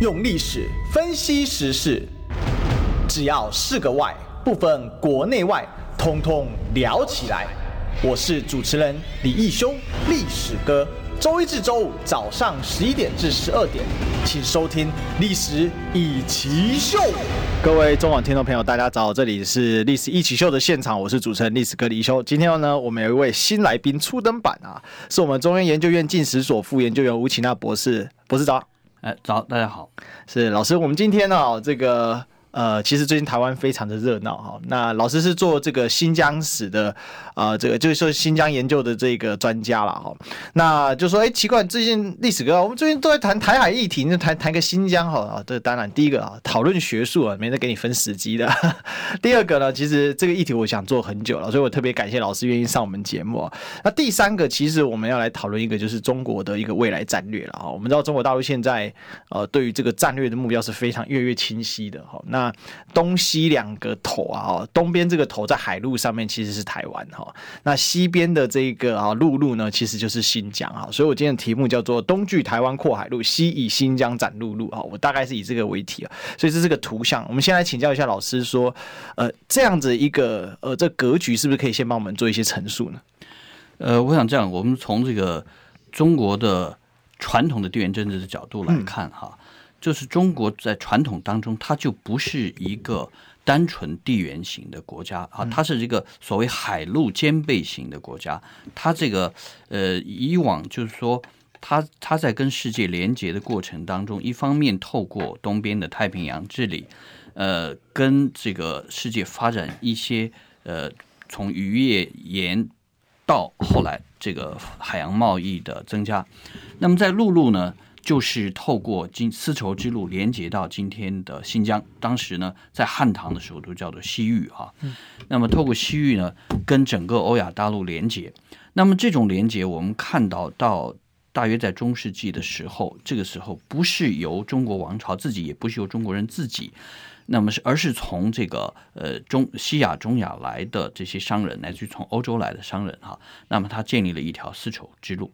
用历史分析时事，只要是个“外”，不分国内外，通通聊起来。我是主持人李义修，历史哥。周一至周五早上十一点至十二点，请收听《历史一起秀》。各位中广听众朋友，大家早，这里是《历史一起秀》的现场，我是主持人历史哥李义修。今天呢，我们有一位新来宾初登版啊，是我们中央研究院近史所副研究员吴启娜博士。博士早。哎，早，大家好，是老师。我们今天呢，这个。呃，其实最近台湾非常的热闹哈。那老师是做这个新疆史的，呃，这个就是说新疆研究的这个专家了哈。那就说，哎，奇怪，最近历史哥，我们最近都在谈台海议题，那谈谈个新疆哈啊。这当然，第一个啊，讨论学术啊，没得给你分时机的。第二个呢，其实这个议题我想做很久了，所以我特别感谢老师愿意上我们节目。那第三个，其实我们要来讨论一个，就是中国的一个未来战略了哈。我们知道中国大陆现在呃，对于这个战略的目标是非常越来越清晰的哈。那东西两个头啊，东边这个头在海路上面其实是台湾哈，那西边的这个啊陆路呢，其实就是新疆啊。所以我今天的题目叫做“东距台湾扩海路，西以新疆展陆路”啊，我大概是以这个为题啊。所以这是个图像，我们先来请教一下老师说，呃，这样子一个呃这格局是不是可以先帮我们做一些陈述呢？呃，我想这样，我们从这个中国的传统的地缘政治的角度来看哈。嗯就是中国在传统当中，它就不是一个单纯地缘型的国家啊，它是一个所谓海陆兼备型的国家。它这个呃，以往就是说，它它在跟世界连接的过程当中，一方面透过东边的太平洋治理，呃，跟这个世界发展一些呃，从渔业沿到后来这个海洋贸易的增加。那么在陆路呢？就是透过今丝绸之路连接到今天的新疆，当时呢，在汉唐的时候都叫做西域哈。那么透过西域呢，跟整个欧亚大陆连接。那么这种连接，我们看到到大约在中世纪的时候，这个时候不是由中国王朝自己，也不是由中国人自己，那么是而是从这个呃中西亚、中亚来的这些商人，乃至于从欧洲来的商人哈。那么他建立了一条丝绸之路。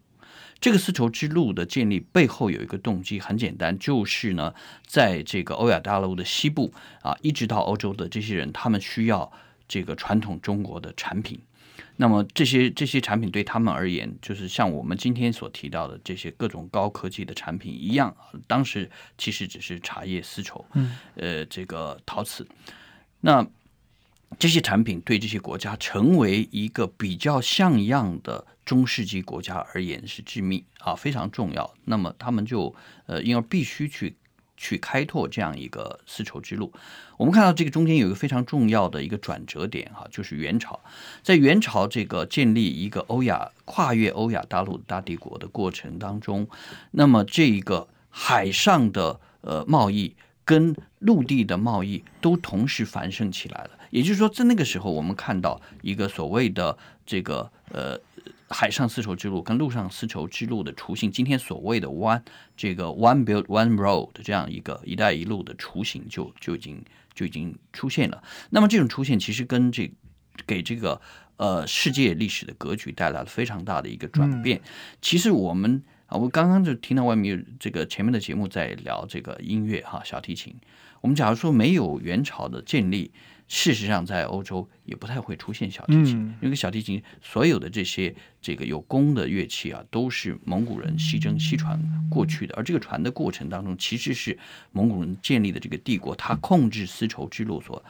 这个丝绸之路的建立背后有一个动机，很简单，就是呢，在这个欧亚大陆的西部啊，一直到欧洲的这些人，他们需要这个传统中国的产品。那么这些这些产品对他们而言，就是像我们今天所提到的这些各种高科技的产品一样，当时其实只是茶叶、丝绸，呃，这个陶瓷。那这些产品对这些国家成为一个比较像样的中世纪国家而言是致命啊，非常重要。那么他们就呃，因而必须去去开拓这样一个丝绸之路。我们看到这个中间有一个非常重要的一个转折点哈，就是元朝。在元朝这个建立一个欧亚跨越欧亚大陆大帝国的过程当中，那么这一个海上的呃贸易跟陆地的贸易都同时繁盛起来了。也就是说，在那个时候，我们看到一个所谓的这个呃海上丝绸之路跟陆上丝绸之路的雏形，今天所谓的 one 这个 one build one road 这样一个“一带一路”的雏形就就已经就已经出现了。那么这种出现其实跟这给这个呃世界历史的格局带来了非常大的一个转变。其实我们啊，我刚刚就听到外面有这个前面的节目在聊这个音乐哈，小提琴。我们假如说没有元朝的建立。事实上，在欧洲也不太会出现小提琴，嗯、因为小提琴所有的这些这个有弓的乐器啊，都是蒙古人西征西传过去的。而这个传的过程当中，其实是蒙古人建立的这个帝国，他控制丝绸之路所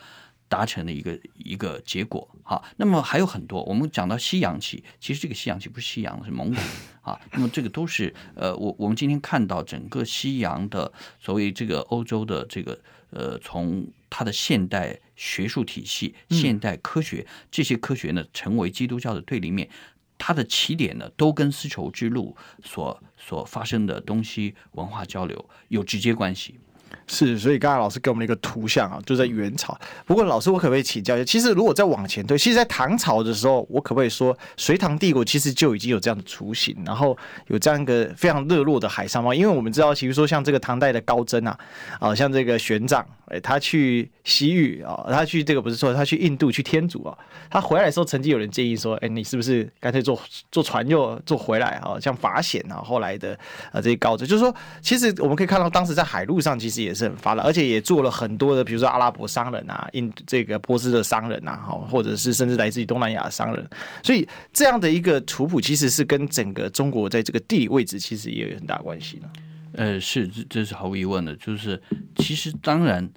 达成的一个一个结果。好，那么还有很多，我们讲到西洋棋，其实这个西洋棋不是西洋，是蒙古啊。那么这个都是呃，我我们今天看到整个西洋的所谓这个欧洲的这个呃，从它的现代。学术体系、现代科学这些科学呢，成为基督教的对立面。它的起点呢，都跟丝绸之路所所发生的东西文化交流有直接关系。是，所以刚才老师给我们一个图像啊，就在元朝。不过老师，我可不可以请教一下？其实如果再往前推，其实，在唐朝的时候，我可不可以说，隋唐帝国其实就已经有这样的雏形，然后有这样一个非常热络的海上贸易？因为我们知道，比如说像这个唐代的高僧啊，啊，像这个玄奘，哎，他去西域啊，他去这个不是说他去印度去天竺啊，他回来的时候，曾经有人建议说，哎，你是不是干脆坐坐船又坐回来啊？像法显啊，后来的啊这些高僧，就是说，其实我们可以看到，当时在海路上其实也是很发达，而且也做了很多的，比如说阿拉伯商人啊，印这个波斯的商人啊，哈，或者是甚至来自于东南亚的商人，所以这样的一个图谱，其实是跟整个中国在这个地理位置其实也有很大关系的。呃，是，这这是毫无疑问的，就是其实当然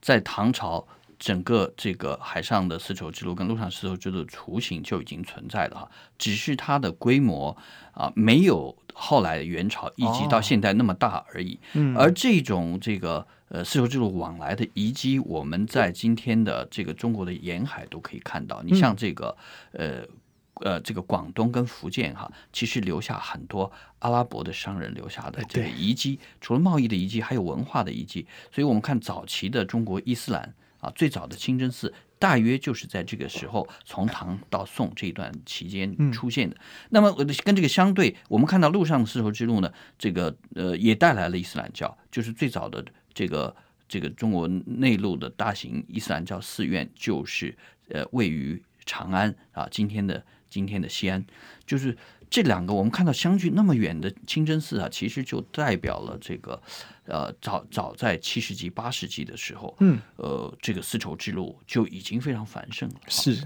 在唐朝，整个这个海上的丝绸之路跟陆上丝绸之路的雏形就已经存在了哈，只是它的规模啊没有后来的元朝以及到现在那么大而已。嗯，而这种这个呃丝绸之路往来的遗迹，我们在今天的这个中国的沿海都可以看到。你像这个呃。呃，这个广东跟福建哈，其实留下很多阿拉伯的商人留下的这个遗迹，除了贸易的遗迹，还有文化的遗迹。所以，我们看早期的中国伊斯兰啊，最早的清真寺，大约就是在这个时候，从唐到宋这一段期间出现的。那么，跟这个相对，我们看到陆上的丝绸之路呢，这个呃，也带来了伊斯兰教，就是最早的这个这个中国内陆的大型伊斯兰教寺院，就是呃，位于长安啊，今天的。今天的西安，就是这两个我们看到相距那么远的清真寺啊，其实就代表了这个，呃，早早在七世纪八世纪的时候，嗯，呃，这个丝绸之路就已经非常繁盛了。是，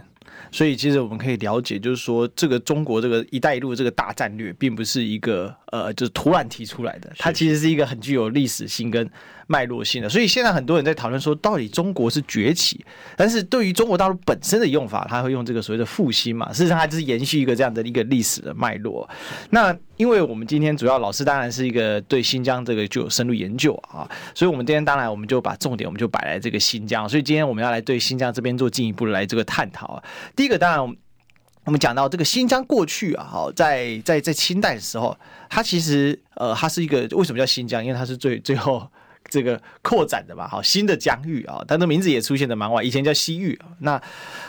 所以其实我们可以了解，就是说这个中国这个“一带一路”这个大战略，并不是一个呃，就是突然提出来的，它其实是一个很具有历史性跟。脉络性的，所以现在很多人在讨论说，到底中国是崛起，但是对于中国大陆本身的用法，它会用这个所谓的复兴嘛？事实上，它就是延续一个这样的一个历史的脉络。那因为我们今天主要老师当然是一个对新疆这个就有深入研究啊，所以我们今天当然我们就把重点我们就摆在这个新疆，所以今天我们要来对新疆这边做进一步的来这个探讨啊。第一个当然我们讲到这个新疆过去啊，好在在在清代的时候，它其实呃它是一个为什么叫新疆？因为它是最最后。这个扩展的吧，好，新的疆域啊，它的名字也出现的蛮晚，以前叫西域啊。那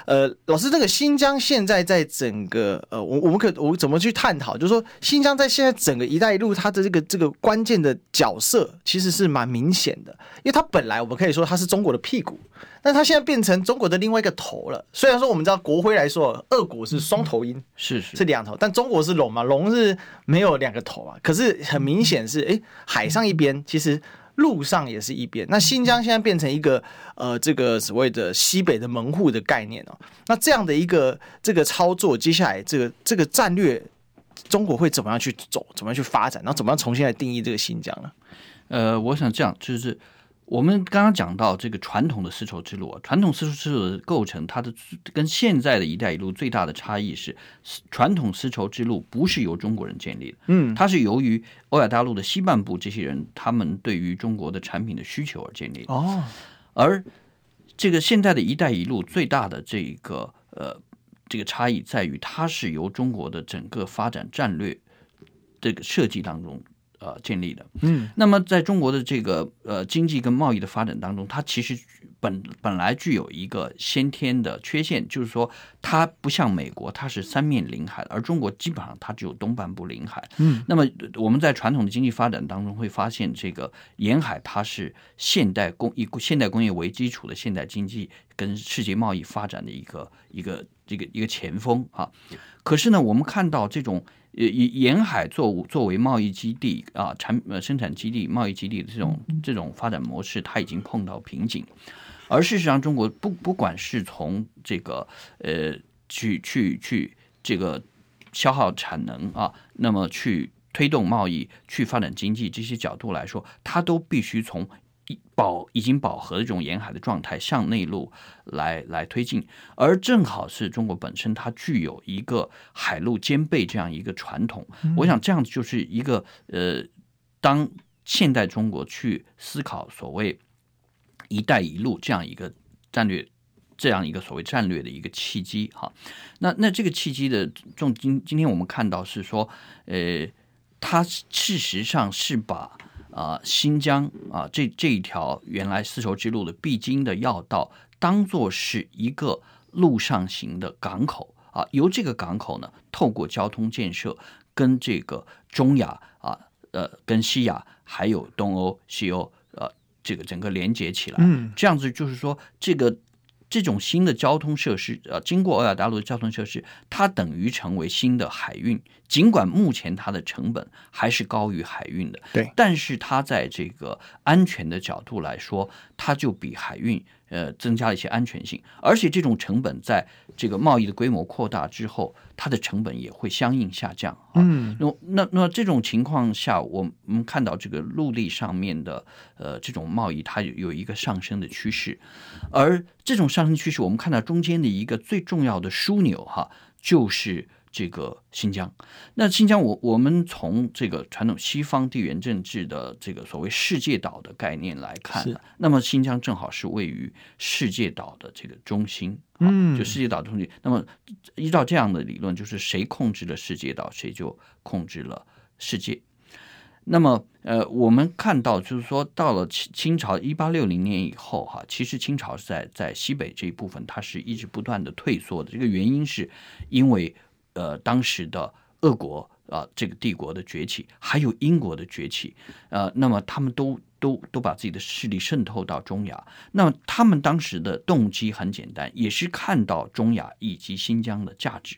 呃，老师，这个新疆现在在整个呃，我我们可我怎么去探讨？就是说，新疆在现在整个“一带一路”它的这个这个关键的角色，其实是蛮明显的，因为它本来我们可以说它是中国的屁股，但它现在变成中国的另外一个头了。虽然说我们知道国徽来说，俄国是双头鹰，是是是两头，但中国是龙嘛，龙是没有两个头啊。可是很明显是，哎，海上一边其实。路上也是一边，那新疆现在变成一个呃，这个所谓的西北的门户的概念哦。那这样的一个这个操作，接下来这个这个战略，中国会怎么样去走，怎么样去发展，然后怎么样重新来定义这个新疆呢？呃，我想这样就是。我们刚刚讲到这个传统的丝绸之路啊，传统丝绸之路的构成，它的跟现在的一带一路最大的差异是，传统丝绸之路不是由中国人建立的，嗯，它是由于欧亚大陆的西半部这些人，他们对于中国的产品的需求而建立的。哦，而这个现在的一带一路最大的这个呃这个差异在于，它是由中国的整个发展战略这个设计当中。呃，建立的，嗯，那么在中国的这个呃经济跟贸易的发展当中，它其实本本来具有一个先天的缺陷，就是说它不像美国，它是三面临海，而中国基本上它只有东半部临海，嗯，那么我们在传统的经济发展当中会发现，这个沿海它是现代工以现代工业为基础的现代经济跟世界贸易发展的一个一个这个一个前锋啊，可是呢，我们看到这种。以沿海作作为贸易基地啊，产呃生产基地、贸易基地的这种这种发展模式，它已经碰到瓶颈。而事实上，中国不不管是从这个呃去去去这个消耗产能啊，那么去推动贸易、去发展经济这些角度来说，它都必须从。饱已经饱和的这种沿海的状态向内陆来来推进，而正好是中国本身它具有一个海陆兼备这样一个传统。我想这样子就是一个呃，当现代中国去思考所谓“一带一路”这样一个战略，这样一个所谓战略的一个契机哈。那那这个契机的重今今天我们看到是说，呃，它事实上是把。啊新疆啊这这一条原来丝绸之路的必经的要道，当做是一个陆上型的港口啊，由这个港口呢，透过交通建设跟这个中亚啊，呃，跟西亚还有东欧、西欧，呃，这个整个连接起来，嗯，这样子就是说这个。这种新的交通设施，呃，经过欧亚大陆的交通设施，它等于成为新的海运。尽管目前它的成本还是高于海运的，对，但是它在这个安全的角度来说，它就比海运。呃，增加了一些安全性，而且这种成本在这个贸易的规模扩大之后，它的成本也会相应下降啊。嗯，那那那这种情况下，我们看到这个陆地上面的呃这种贸易，它有有一个上升的趋势，而这种上升趋势，我们看到中间的一个最重要的枢纽哈，就是。这个新疆，那新疆我我们从这个传统西方地缘政治的这个所谓世界岛的概念来看，那么新疆正好是位于世界岛的这个中心，嗯，就世界岛中心。那么依照这样的理论，就是谁控制了世界岛，谁就控制了世界。那么呃，我们看到就是说，到了清清朝一八六零年以后，哈，其实清朝是在在西北这一部分，它是一直不断的退缩的。这个原因是因为。呃，当时的俄国啊、这个帝国的崛起，还有英国的崛起，呃，那么他们都都都把自己的势力渗透到中亚。那么他们当时的动机很简单，也是看到中亚以及新疆的价值。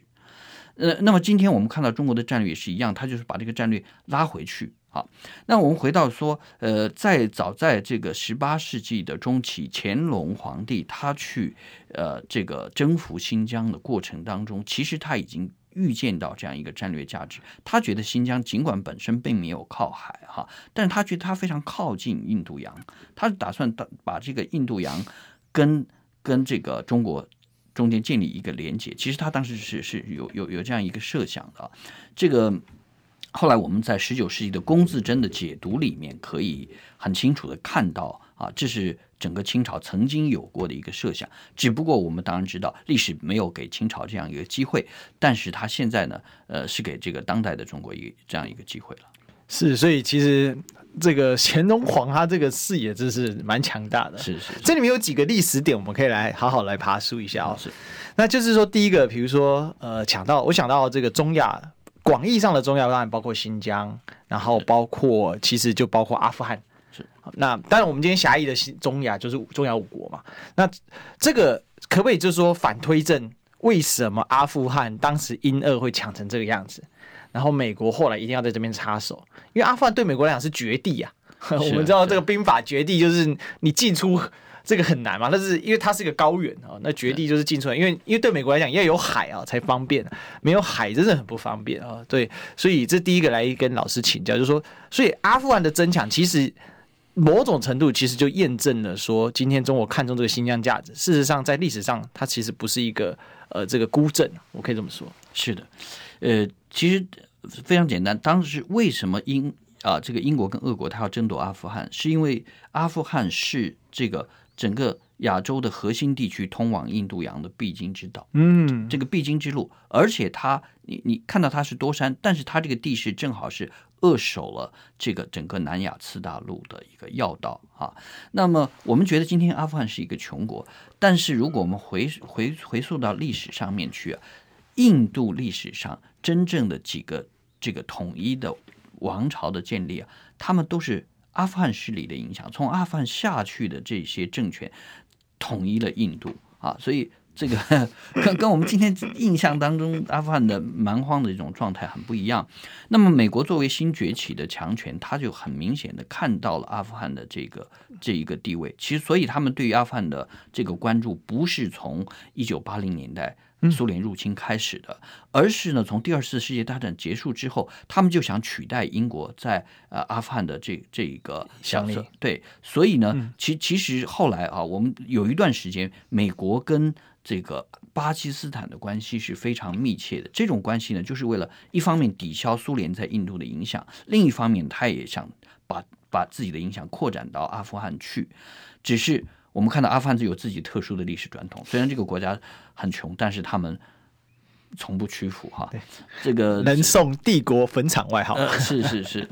呃，那么今天我们看到中国的战略也是一样，他就是把这个战略拉回去。好，那我们回到说，呃，在早在这个十八世纪的中期，乾隆皇帝他去呃这个征服新疆的过程当中，其实他已经。预见到这样一个战略价值，他觉得新疆尽管本身并没有靠海哈，但是他觉得他非常靠近印度洋，他打算把把这个印度洋跟跟这个中国中间建立一个连接。其实他当时是是有有有这样一个设想的，这个后来我们在十九世纪的龚自珍的解读里面可以很清楚的看到啊，这是。整个清朝曾经有过的一个设想，只不过我们当然知道历史没有给清朝这样一个机会，但是他现在呢，呃，是给这个当代的中国一这样一个机会了。是，所以其实这个乾隆皇他这个视野真是蛮强大的。是是，是，这里面有几个历史点，我们可以来好好来爬梳一下哦。是，那就是说第一个，比如说呃，抢到我想到这个中亚广义上的中亚，当然包括新疆，然后包括其实就包括阿富汗。那当然，我们今天狭义的中亚就是中亚五国嘛。那这个可不可以就是说反推证，为什么阿富汗当时英俄会抢成这个样子？然后美国后来一定要在这边插手，因为阿富汗对美国来讲是绝地啊。我们知道这个兵法绝地就是你进出这个很难嘛，但是因为它是一个高原啊，那绝地就是进出来，因为因为对美国来讲要有海啊才方便，没有海真的很不方便啊。对，所以这第一个来跟老师请教，就是说，所以阿富汗的争抢其实。某种程度其实就验证了说，今天中国看中这个新疆价值。事实上，在历史上，它其实不是一个呃这个孤证，我可以这么说。是的，呃，其实非常简单。当时为什么英啊、呃、这个英国跟俄国它要争夺阿富汗，是因为阿富汗是这个整个亚洲的核心地区通往印度洋的必经之道。嗯，这个必经之路，而且它你你看到它是多山，但是它这个地势正好是。扼守了这个整个南亚次大陆的一个要道啊。那么我们觉得今天阿富汗是一个穷国，但是如果我们回回回溯到历史上面去啊，印度历史上真正的几个这个统一的王朝的建立啊，他们都是阿富汗势力的影响，从阿富汗下去的这些政权统一了印度啊，所以。这个 跟跟我们今天印象当中阿富汗的蛮荒的一种状态很不一样。那么，美国作为新崛起的强权，他就很明显的看到了阿富汗的这个这一个地位。其实，所以他们对于阿富汗的这个关注，不是从一九八零年代苏联入侵开始的，而是呢，从第二次世界大战结束之后，他们就想取代英国在呃阿富汗的这这一个角色。对，所以呢，其其实后来啊，我们有一段时间，美国跟这个巴基斯坦的关系是非常密切的。这种关系呢，就是为了一方面抵消苏联在印度的影响，另一方面他也想把把自己的影响扩展到阿富汗去。只是我们看到阿富汗是有自己特殊的历史传统，虽然这个国家很穷，但是他们从不屈服哈。这个 能送帝国坟场外号，呃，是是是。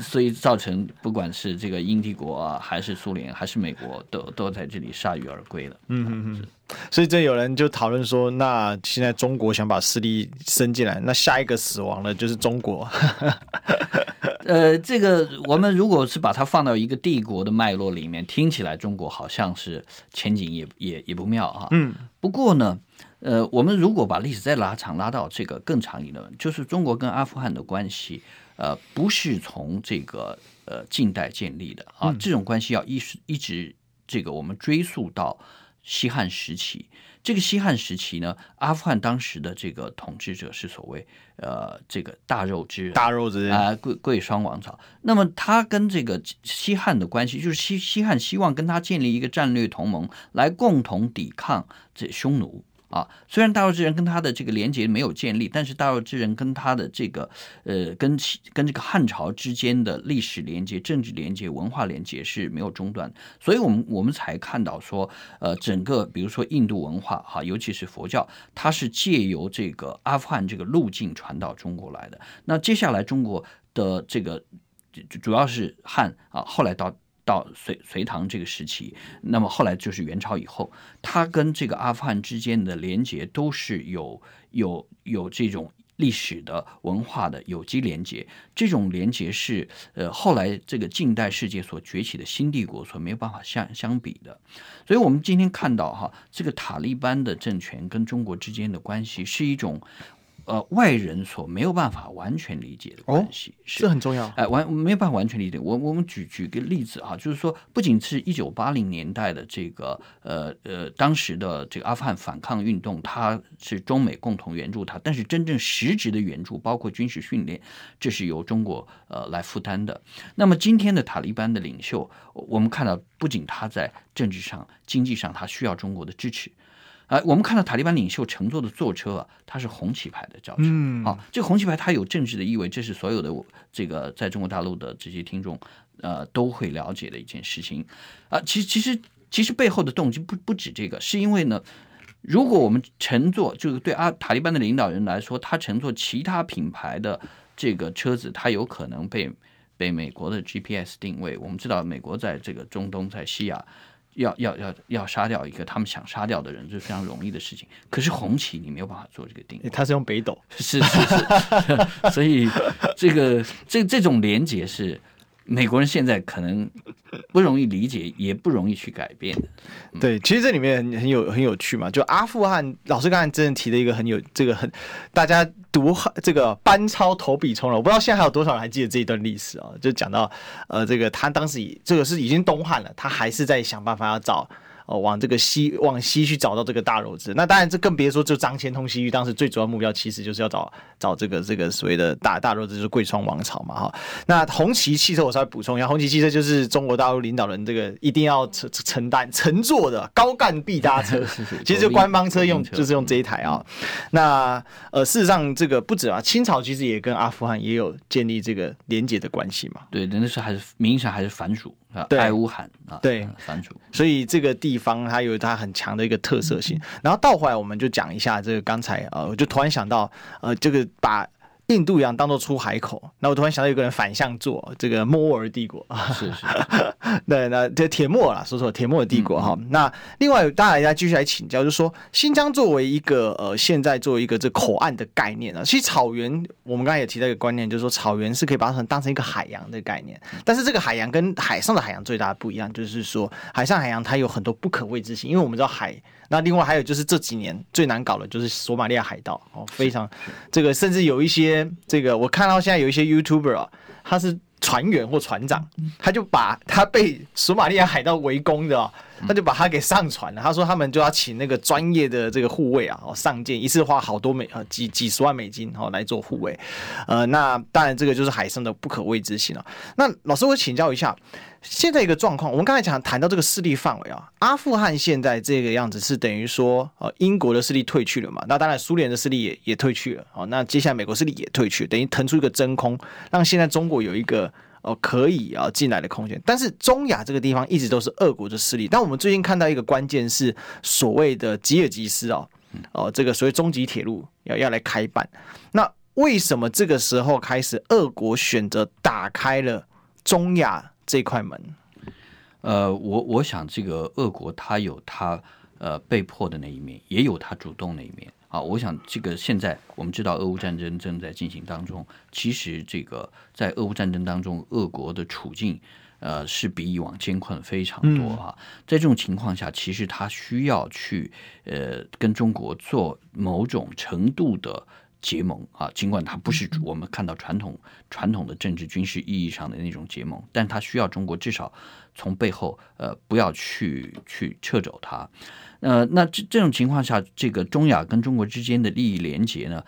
所以造成不管是这个英帝国啊，还是苏联，还是美国，都都在这里铩羽而归了。嗯嗯嗯。所以这有人就讨论说，那现在中国想把势力伸进来，那下一个死亡的就是中国。呃，这个我们如果是把它放到一个帝国的脉络里面，听起来中国好像是前景也也也不妙啊。嗯。不过呢，呃，我们如果把历史再拉长，拉到这个更长一点，就是中国跟阿富汗的关系。呃，不是从这个呃近代建立的啊，这种关系要一直一直这个我们追溯到西汉时期。这个西汉时期呢，阿富汗当时的这个统治者是所谓呃这个大肉之人，大肉之人啊，贵贵霜王朝。那么他跟这个西汉的关系，就是西西汉希望跟他建立一个战略同盟，来共同抵抗这匈奴。啊，虽然大肉之人跟他的这个连接没有建立，但是大肉之人跟他的这个呃，跟跟这个汉朝之间的历史连接、政治连接、文化连接是没有中断，所以我们我们才看到说，呃，整个比如说印度文化哈，尤其是佛教，它是借由这个阿富汗这个路径传到中国来的。那接下来中国的这个主要是汉啊，后来到。到隋隋唐这个时期，那么后来就是元朝以后，它跟这个阿富汗之间的连接都是有有有这种历史的文化的有机连接，这种连接是呃后来这个近代世界所崛起的新帝国所没有办法相相比的，所以我们今天看到哈，这个塔利班的政权跟中国之间的关系是一种。呃，外人所没有办法完全理解的关系，哦、是这很重要。哎、呃，完没有办法完全理解。我我们举举个例子啊，就是说，不仅是一九八零年代的这个呃呃，当时的这个阿富汗反抗运动，它是中美共同援助它，但是真正实质的援助，包括军事训练，这是由中国呃来负担的。那么今天的塔利班的领袖，我们看到，不仅他在政治上、经济上，他需要中国的支持。啊，我们看到塔利班领袖乘坐的座车啊，它是红旗牌的轿车。嗯，啊，这个红旗牌它有政治的意味，这是所有的这个在中国大陆的这些听众呃都会了解的一件事情。啊，其实其实其实背后的动机不不止这个，是因为呢，如果我们乘坐，就是对阿塔利班的领导人来说，他乘坐其他品牌的这个车子，他有可能被被美国的 GPS 定位。我们知道，美国在这个中东，在西亚。要要要要杀掉一个他们想杀掉的人，这是非常容易的事情。可是红旗你没有办法做这个定义，他是用北斗，是是是，所以这个这这种连接是美国人现在可能不容易理解，也不容易去改变的。对，其实这里面很很有很有趣嘛，就阿富汗老师刚才真的提了一个很有这个很大家。读这个班超投笔冲了，我不知道现在还有多少人还记得这一段历史啊？就讲到，呃，这个他当时这个是已经东汉了，他还是在想办法要找。哦，往这个西往西去找到这个大肉子，那当然这更别说就张骞通西域，当时最主要目标其实就是要找找这个这个所谓的大大肉子，就是贵霜王朝嘛哈。那红旗汽车我稍微补充一下，红旗汽车就是中国大陆领导人这个一定要承承担乘坐的高干必搭车，其实就官方车用就是用这一台啊。那呃事实上这个不止啊，清朝其实也跟阿富汗也有建立这个连结的关系嘛。对，那时候还是名义上还是藩属。对，爱乌罕啊，对，所以这个地方它有它很强的一个特色性。然后倒回来，我们就讲一下这个刚才呃，我就突然想到呃，这个把。印度洋当做出海口，那我突然想到有个人反向做这个摩尔帝国。啊，是是，对，那这铁木尔啦，说说铁木尔帝国哈、嗯。那另外大家继续来请教，就是说新疆作为一个呃，现在作为一个这口岸的概念啊，其实草原我们刚才也提到一个观念，就是说草原是可以把它当成一个海洋的概念，但是这个海洋跟海上的海洋最大的不一样，就是说海上海洋它有很多不可未知性，因为我们知道海。那另外还有就是这几年最难搞的就是索马利亚海盗哦，非常这个甚至有一些这个我看到现在有一些 YouTuber 啊，他是船员或船长，他就把他被索马利亚海盗围攻的，他就把他给上船了。他说他们就要请那个专业的这个护卫啊，哦上舰一次花好多美啊几几十万美金哦来做护卫，呃，那当然这个就是海上的不可谓之性了。那老师我请教一下。现在一个状况，我们刚才讲谈到这个势力范围啊，阿富汗现在这个样子是等于说，呃，英国的势力退去了嘛？那当然苏联的势力也也退去了，哦，那接下来美国势力也退去，等于腾出一个真空，让现在中国有一个呃可以啊进来的空间。但是中亚这个地方一直都是俄国的势力，但我们最近看到一个关键是所谓的吉尔吉斯啊。哦，这个所谓中极铁路要要来开办。那为什么这个时候开始，俄国选择打开了中亚这块门？呃，我我想这个俄国它有它呃被迫的那一面，也有它主动那一面。啊，我想这个现在我们知道俄乌战争正在进行当中，其实这个在俄乌战争当中，俄国的处境呃是比以往艰困非常多哈。在这种情况下，其实他需要去呃跟中国做某种程度的结盟啊，尽管它不是我们看到传统传统的政治军事意义上的那种结盟，但它需要中国至少从背后呃不要去去撤走它。呃，那这这种情况下，这个中亚跟中国之间的利益连结呢，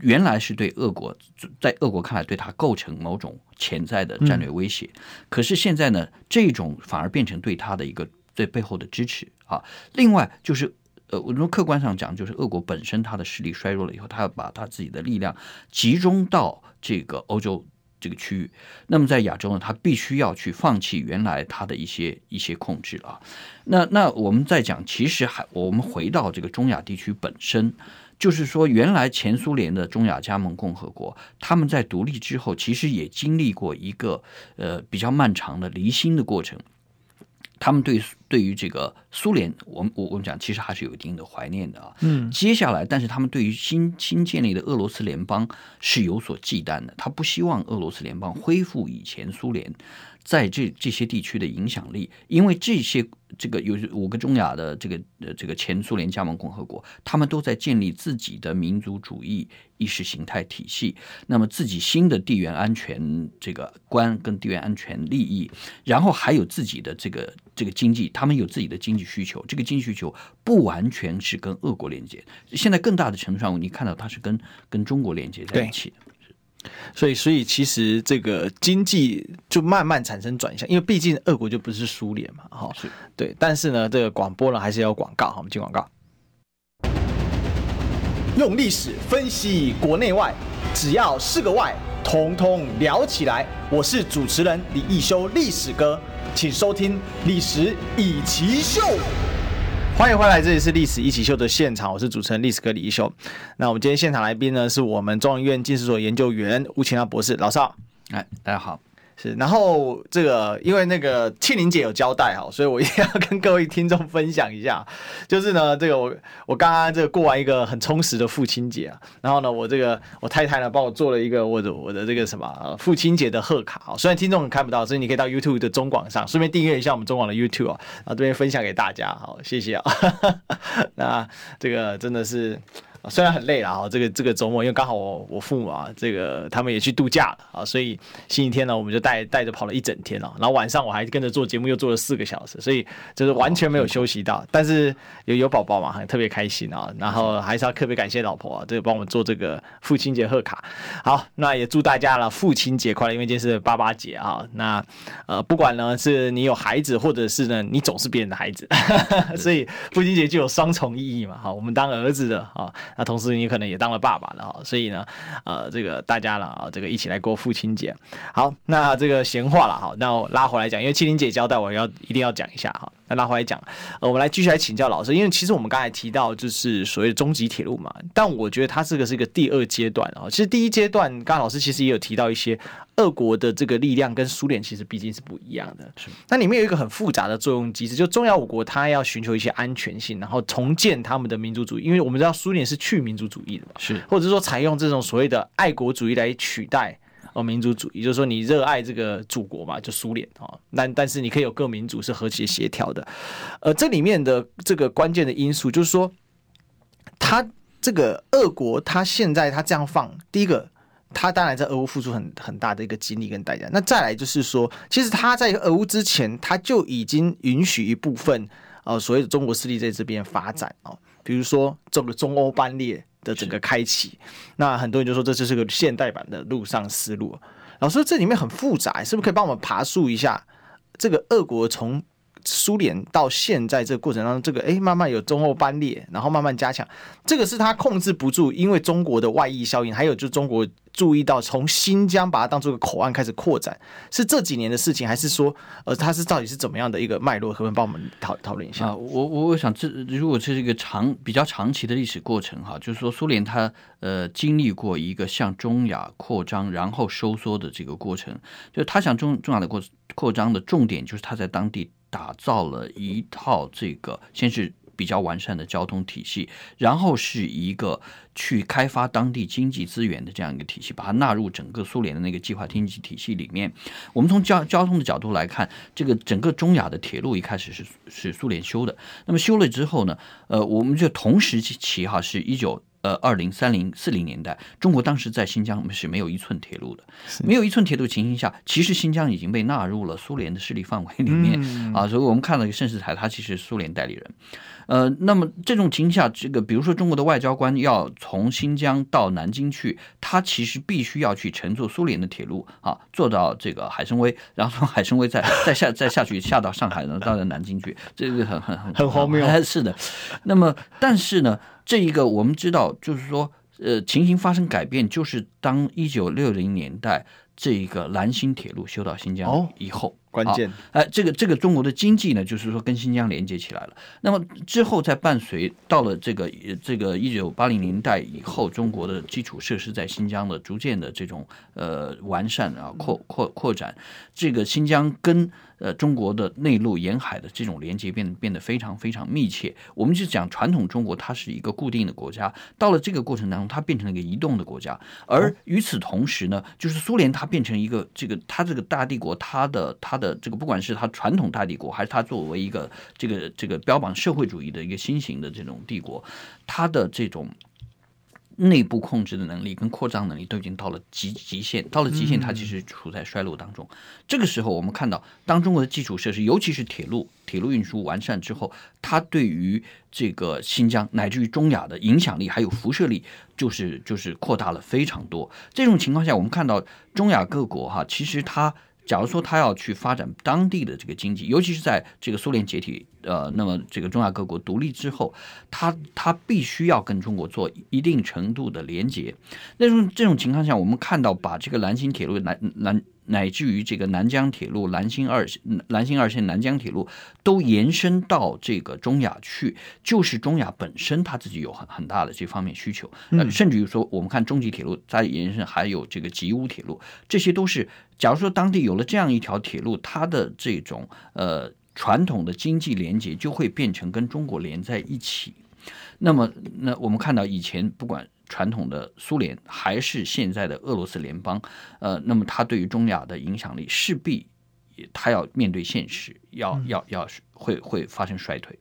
原来是对俄国，在俄国看来，对它构成某种潜在的战略威胁。嗯、可是现在呢，这种反而变成对它的一个最背后的支持啊。另外就是，呃，我从客观上讲，就是俄国本身它的实力衰弱了以后，它要把它自己的力量集中到这个欧洲。这个区域，那么在亚洲呢，他必须要去放弃原来他的一些一些控制啊。那那我们再讲，其实还我们回到这个中亚地区本身，就是说，原来前苏联的中亚加盟共和国，他们在独立之后，其实也经历过一个呃比较漫长的离心的过程。他们对对于这个苏联，我们我我们讲，其实还是有一定的怀念的啊。嗯，接下来，但是他们对于新新建立的俄罗斯联邦是有所忌惮的，他不希望俄罗斯联邦恢复以前苏联。在这这些地区的影响力，因为这些这个有五个中亚的这个呃这个前苏联加盟共和国，他们都在建立自己的民族主义意识形态体系，那么自己新的地缘安全这个观跟地缘安全利益，然后还有自己的这个这个经济，他们有自己的经济需求，这个经济需求不完全是跟俄国连接，现在更大的程度上，你看到它是跟跟中国连接在一起。所以，所以其实这个经济就慢慢产生转向，因为毕竟俄国就不是苏联嘛，哈，是对。但是呢，这个广播呢还是要广告，好，我们进广告。用历史分析国内外，只要是个“外”，统统聊起来。我是主持人李易修，历史哥，请收听《历史以奇秀》。欢迎回来，这里是历史一起秀的现场，我是主持人历史哥李一修。那我们今天现场来宾呢，是我们中医院近史所研究员吴晴亮博士，老邵。哎，大家好。是，然后这个因为那个庆玲姐有交代哈，所以我一定要跟各位听众分享一下，就是呢，这个我我刚刚这个过完一个很充实的父亲节啊，然后呢，我这个我太太呢帮我做了一个我的我的这个什么父亲节的贺卡啊，虽然听众看不到，所以你可以到 YouTube 的中广上顺便订阅一下我们中广的 YouTube 啊，然后这边分享给大家，好，谢谢啊，那这个真的是。虽然很累了啊，这个这个周末，因为刚好我我父母啊，这个他们也去度假了啊，所以星期天呢，我们就带带着跑了一整天了，然后晚上我还跟着做节目，又做了四个小时，所以就是完全没有休息到。但是有有宝宝嘛，特别开心啊，然后还是要特别感谢老婆啊，这个帮我们做这个父亲节贺卡。好，那也祝大家了父亲节快乐，因为今天是八八节啊。那呃，不管呢是你有孩子，或者是呢你总是别人的孩子，所以父亲节就有双重意义嘛。好，我们当儿子的啊。那同时你可能也当了爸爸了哈，所以呢，呃，这个大家了啊，这个一起来过父亲节。好，那这个闲话了哈，那我拉回来讲，因为麒麟姐交代我要一定要讲一下哈。那拉回来讲，呃，我们来继续来请教老师，因为其实我们刚才提到就是所谓的中极铁路嘛，但我觉得它这个是一个第二阶段啊。其实第一阶段，刚刚老师其实也有提到一些。俄国的这个力量跟苏联其实毕竟是不一样的，是。那里面有一个很复杂的作用机制，就中亚五国它要寻求一些安全性，然后重建他们的民族主义，因为我们知道苏联是去民族主义的嘛，是，或者说采用这种所谓的爱国主义来取代哦民族主义，就是说你热爱这个祖国嘛，就苏联啊，但但是你可以有各民族是和谐协调的，呃，这里面的这个关键的因素就是说，他这个俄国他现在他这样放，第一个。他当然在俄乌付出很很大的一个精力跟代价。那再来就是说，其实他在俄乌之前，他就已经允许一部分呃所谓的中国势力在这边发展哦，比如说这个中欧班列的整个开启。那很多人就说这就是个现代版的路上丝路。老师，这里面很复杂，是不是可以帮我们爬树一下这个俄国从苏联到现在这个过程当中，这个哎慢慢有中欧班列，然后慢慢加强，这个是他控制不住，因为中国的外溢效应，还有就中国。注意到从新疆把它当做个口岸开始扩展，是这几年的事情，还是说，呃，它是到底是怎么样的一个脉络？可不可以帮我们讨讨论一下？啊，我我我想这如果这是一个长比较长期的历史过程哈，就是说苏联它呃经历过一个向中亚扩张然后收缩的这个过程，就它向中中亚的扩扩张的重点就是它在当地打造了一套这个先是。比较完善的交通体系，然后是一个去开发当地经济资源的这样一个体系，把它纳入整个苏联的那个计划经济体系里面。我们从交交通的角度来看，这个整个中亚的铁路一开始是是苏联修的，那么修了之后呢，呃，我们就同时期哈是一九。呃，二零三零四零年代，中国当时在新疆是没有一寸铁路的，没有一寸铁路情形下，其实新疆已经被纳入了苏联的势力范围里面、嗯、啊，所以我们看到一个盛世才，他其实是苏联代理人。呃，那么这种情况下，这个比如说中国的外交官要从新疆到南京去，他其实必须要去乘坐苏联的铁路啊，坐到这个海参崴，然后从海参崴再再下再下去下到上海，然后到南京去，这个很很很很荒谬。是的，那么但是呢？这一个我们知道，就是说，呃，情形发生改变，就是当一九六零年代这一个兰新铁路修到新疆以后。哦关键，哎，这个这个中国的经济呢，就是说跟新疆连接起来了。那么之后再伴随到了这个这个一九八零年代以后，中国的基础设施在新疆的逐渐的这种呃完善啊扩扩扩展，这个新疆跟呃中国的内陆沿海的这种连接变变得非常非常密切。我们就讲传统中国，它是一个固定的国家，到了这个过程当中，它变成了一个移动的国家。而与此同时呢，就是苏联它变成一个这个它这个大帝国，它的它的。的这个，不管是它传统大帝国，还是它作为一个这个这个标榜社会主义的一个新型的这种帝国，它的这种内部控制的能力跟扩张能力都已经到了极极限，到了极限，它其实处在衰落当中。嗯、这个时候，我们看到，当中国的基础设施，尤其是铁路、铁路运输完善之后，它对于这个新疆乃至于中亚的影响力还有辐射力，就是就是扩大了非常多。这种情况下，我们看到中亚各国哈，其实它。假如说他要去发展当地的这个经济，尤其是在这个苏联解体，呃，那么这个中亚各国独立之后，他他必须要跟中国做一定程度的连接。那种这种情况下，我们看到把这个兰新铁路南南。乃至于这个南疆铁路、兰新二、兰新二线、南疆铁路都延伸到这个中亚去，就是中亚本身它自己有很很大的这方面需求。呃，甚至于说，我们看中吉铁路再延伸，还有这个吉乌铁路，这些都是，假如说当地有了这样一条铁路，它的这种呃传统的经济连接就会变成跟中国连在一起。那么，那我们看到以前不管。传统的苏联还是现在的俄罗斯联邦，呃，那么它对于中亚的影响力势必，他要面对现实，要要要会会发生衰退。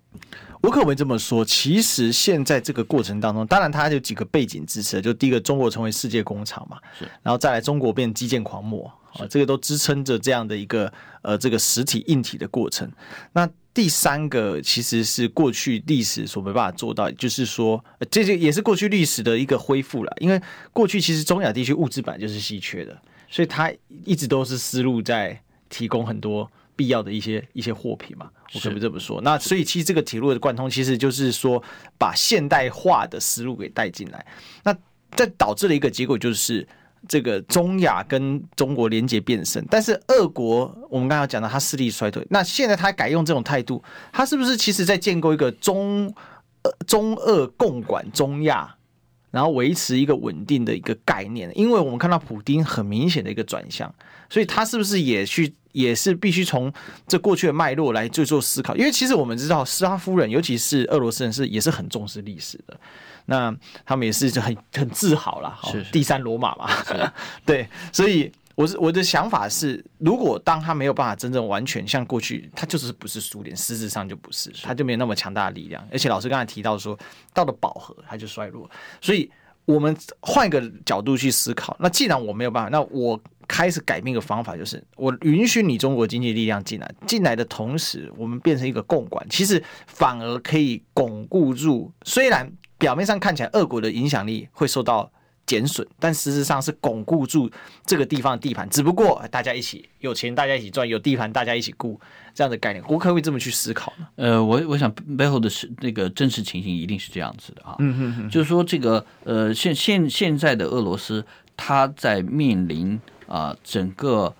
我可不可以这么说？其实现在这个过程当中，当然它有几个背景支持，就第一个，中国成为世界工厂嘛，是，然后再来中国变基建狂魔，啊，这个都支撑着这样的一个呃这个实体硬体的过程。那第三个其实是过去历史所没办法做到，就是说，这这也是过去历史的一个恢复了。因为过去其实中亚地区物资本来就是稀缺的，所以它一直都是思路在提供很多必要的一些一些货品嘛。我可不可以这么说？那所以其实这个铁路的贯通，其实就是说把现代化的思路给带进来。那这导致了一个结果就是。这个中亚跟中国连接变深，但是俄国我们刚刚讲到它势力衰退，那现在他改用这种态度，他是不是其实在建构一个中呃中俄共管中亚，然后维持一个稳定的一个概念？因为我们看到普丁很明显的一个转向，所以他是不是也去也是必须从这过去的脉络来去做思考？因为其实我们知道，斯拉夫人尤其是俄罗斯人是也是很重视历史的。那他们也是很很自豪啦，是第三罗马嘛，对，所以我是我的想法是，如果当他没有办法真正完全像过去，他就是不是苏联，实质上就不是，他就没有那么强大的力量。而且老师刚才提到说，到了饱和他就衰落，所以我们换一个角度去思考，那既然我没有办法，那我开始改变一个方法，就是我允许你中国经济力量进来，进来的同时，我们变成一个共管，其实反而可以巩固住，虽然。表面上看起来，俄国的影响力会受到减损，但事实上是巩固住这个地方的地盘。只不过大家一起有钱，大家一起赚；有地盘，大家一起顾，这样的概念，我可不可以这么去思考呢？呃，我我想背后的是那个真实情形一定是这样子的啊。嗯哼哼，就是说这个呃，现现现在的俄罗斯，它在面临啊、呃、整个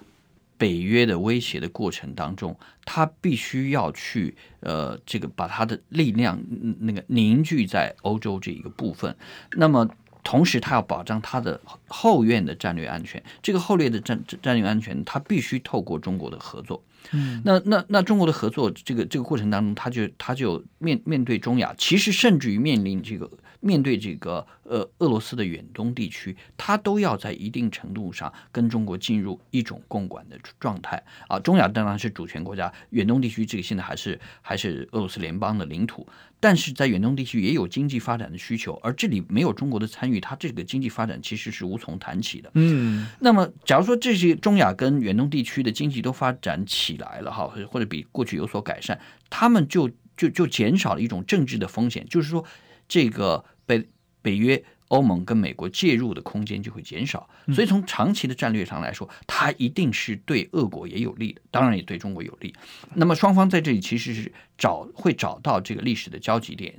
北约的威胁的过程当中，他必须要去呃这个把他的力量那个凝聚在欧洲这一个部分，那么。同时，他要保障他的后院的战略安全。这个后院的战战略安全，他必须透过中国的合作。嗯，那那那中国的合作，这个这个过程当中，他就他就面面对中亚，其实甚至于面临这个面对这个呃俄罗斯的远东地区，它都要在一定程度上跟中国进入一种共管的状态啊。中亚当然是主权国家，远东地区这个现在还是还是俄罗斯联邦的领土。但是在远东地区也有经济发展的需求，而这里没有中国的参与，它这个经济发展其实是无从谈起的。嗯，那么假如说这些中亚跟远东地区的经济都发展起来了哈，或者比过去有所改善，他们就就就减少了一种政治的风险，就是说这个北北约。欧盟跟美国介入的空间就会减少，所以从长期的战略上来说，它一定是对俄国也有利的，当然也对中国有利。那么双方在这里其实是找会找到这个历史的交集点，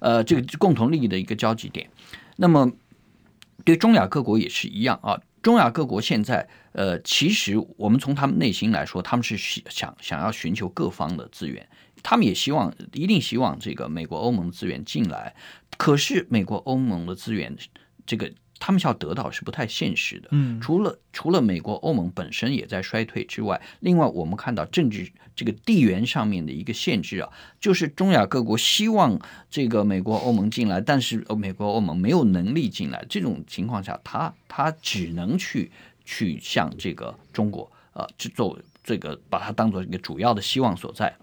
呃，这个共同利益的一个交集点。那么对中亚各国也是一样啊，中亚各国现在呃，其实我们从他们内心来说，他们是想想要寻求各方的资源。他们也希望，一定希望这个美国、欧盟资源进来，可是美国、欧盟的资源，这个他们想要得到是不太现实的。嗯，除了除了美国、欧盟本身也在衰退之外，另外我们看到政治这个地缘上面的一个限制啊，就是中亚各国希望这个美国、欧盟进来，但是美国、欧盟没有能力进来，这种情况下，他他只能去去向这个中国呃，去做这个把它当做一个主要的希望所在。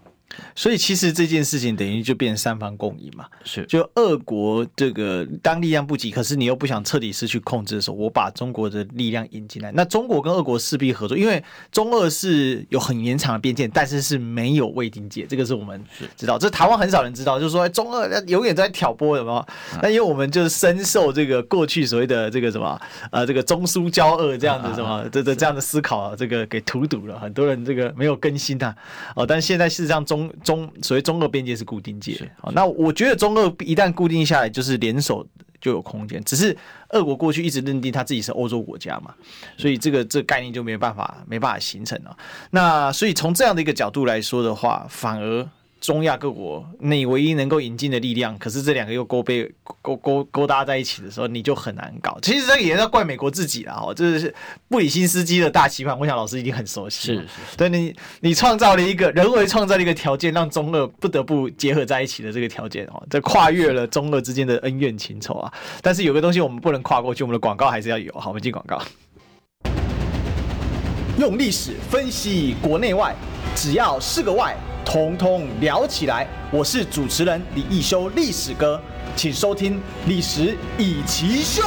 所以其实这件事情等于就变成三方共赢嘛，是。就俄国这个当力量不及，可是你又不想彻底失去控制的时候，我把中国的力量引进来，那中国跟俄国势必合作，因为中俄是有很延长的边界，但是是没有未定界，这个是我们知道，这台湾很少人知道，就是说中俄永远在挑拨，有没有？那因为我们就是深受这个过去所谓的这个什么呃这个中苏交恶这样子什么这这这样的思考，这个给荼毒了很多人，这个没有更新啊，哦，但现在事实上中。中中所谓中俄边界是固定界，好，那我觉得中俄一旦固定下来，就是联手就有空间。只是俄国过去一直认定他自己是欧洲国家嘛，所以这个这个概念就没办法没办法形成了。那所以从这样的一个角度来说的话，反而。中亚各国，你唯一能够引进的力量，可是这两个又勾被勾勾勾搭在一起的时候，你就很难搞。其实这个也要怪美国自己啦，哦，这是布里辛斯基的大棋盘，我想老师一定很熟悉。是，是，对你，你创造了一个人为创造了一个条件，让中俄不得不结合在一起的这个条件哦，这跨越了中俄之间的恩怨情仇啊。但是有个东西我们不能跨过去，我们的广告还是要有。好，我们进广告。用历史分析国内外，只要是个“外”。通通聊起来！我是主持人李一修，历史哥，请收听《历史一奇秀》。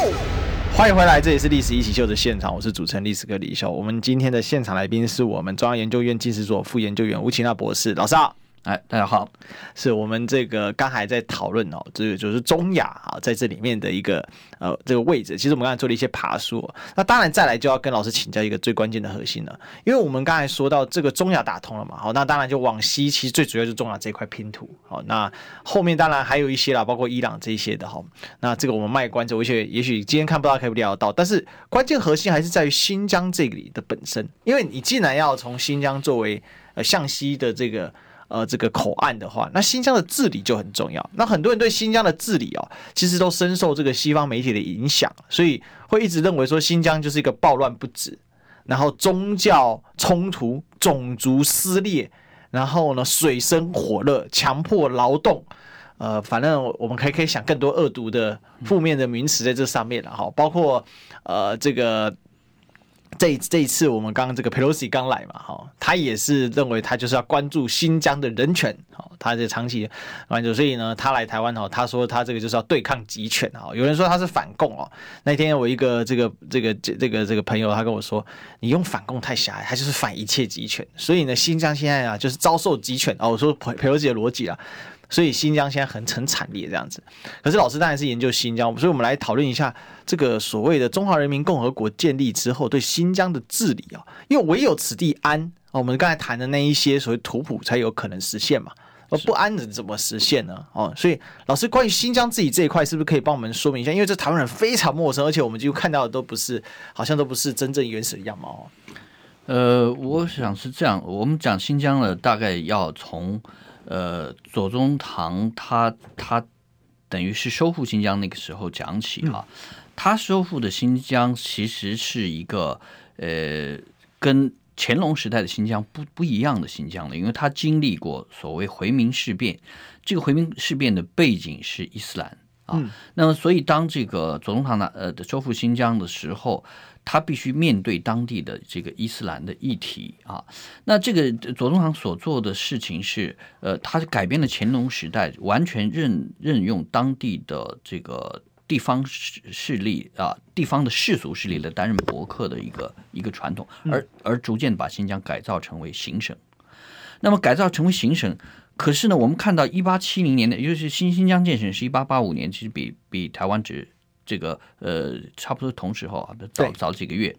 欢迎回来，这里是《历史一奇秀》的现场，我是主持人历史哥李易修。我们今天的现场来宾是我们中央研究院近史所副研究员吴奇娜博士，老师好。哎，大家好，是我们这个刚才在讨论哦，这个就是中亚啊，在这里面的一个呃这个位置。其实我们刚才做了一些爬树，那当然再来就要跟老师请教一个最关键的核心了，因为我们刚才说到这个中亚打通了嘛，好，那当然就往西，其实最主要就是中亚这块拼图，好，那后面当然还有一些啦，包括伊朗这一些的哈，那这个我们卖关子，而且也许今天看不到，可以聊到，但是关键核心还是在于新疆这里的本身，因为你既然要从新疆作为呃向西的这个。呃，这个口岸的话，那新疆的治理就很重要。那很多人对新疆的治理哦，其实都深受这个西方媒体的影响，所以会一直认为说新疆就是一个暴乱不止，然后宗教冲突、种族撕裂，然后呢水深火热、强迫劳动，呃，反正我们可以可以想更多恶毒的负面的名词在这上面了哈，包括呃这个。这这一次我们刚刚这个佩洛西刚来嘛，哈，他也是认为他就是要关注新疆的人权，好，他这长期关注，所以呢，他来台湾哦，他说他这个就是要对抗极权啊，有人说他是反共哦。那天我一个这个这个这个这个朋友，他跟我说，你用反共太狭隘，他就是反一切极权。所以呢，新疆现在啊就是遭受极权哦。我说佩佩洛西的逻辑啊，所以新疆现在很很惨烈这样子。可是老师当然是研究新疆，所以我们来讨论一下这个所谓的中华人民共和国建立之后对新疆的治理啊，因为唯有此地安，我们刚才谈的那一些所谓图谱才有可能实现嘛。而不安的怎么实现呢？哦，所以老师关于新疆自己这一块，是不是可以帮我们说明一下？因为这台湾人非常陌生，而且我们几乎看到的都不是，好像都不是真正原始的样貌。呃，我想是这样，我们讲新疆呢，大概要从呃左宗棠他他等于是收复新疆那个时候讲起哈、啊。他收复的新疆其实是一个呃跟。乾隆时代的新疆不不一样的新疆了，因为他经历过所谓回民事变，这个回民事变的背景是伊斯兰啊。嗯、那么，所以当这个左宗棠呢呃的收复新疆的时候，他必须面对当地的这个伊斯兰的议题啊。那这个左宗棠所做的事情是，呃，他改变了乾隆时代完全任任用当地的这个。地方势势力啊，地方的世俗势力来担任博客的一个一个传统，而而逐渐把新疆改造成为行省。那么改造成为行省，可是呢，我们看到一八七零年的，也就是新新疆建省是一八八五年，其实比比台湾只这个呃差不多同时候啊，早早几个月。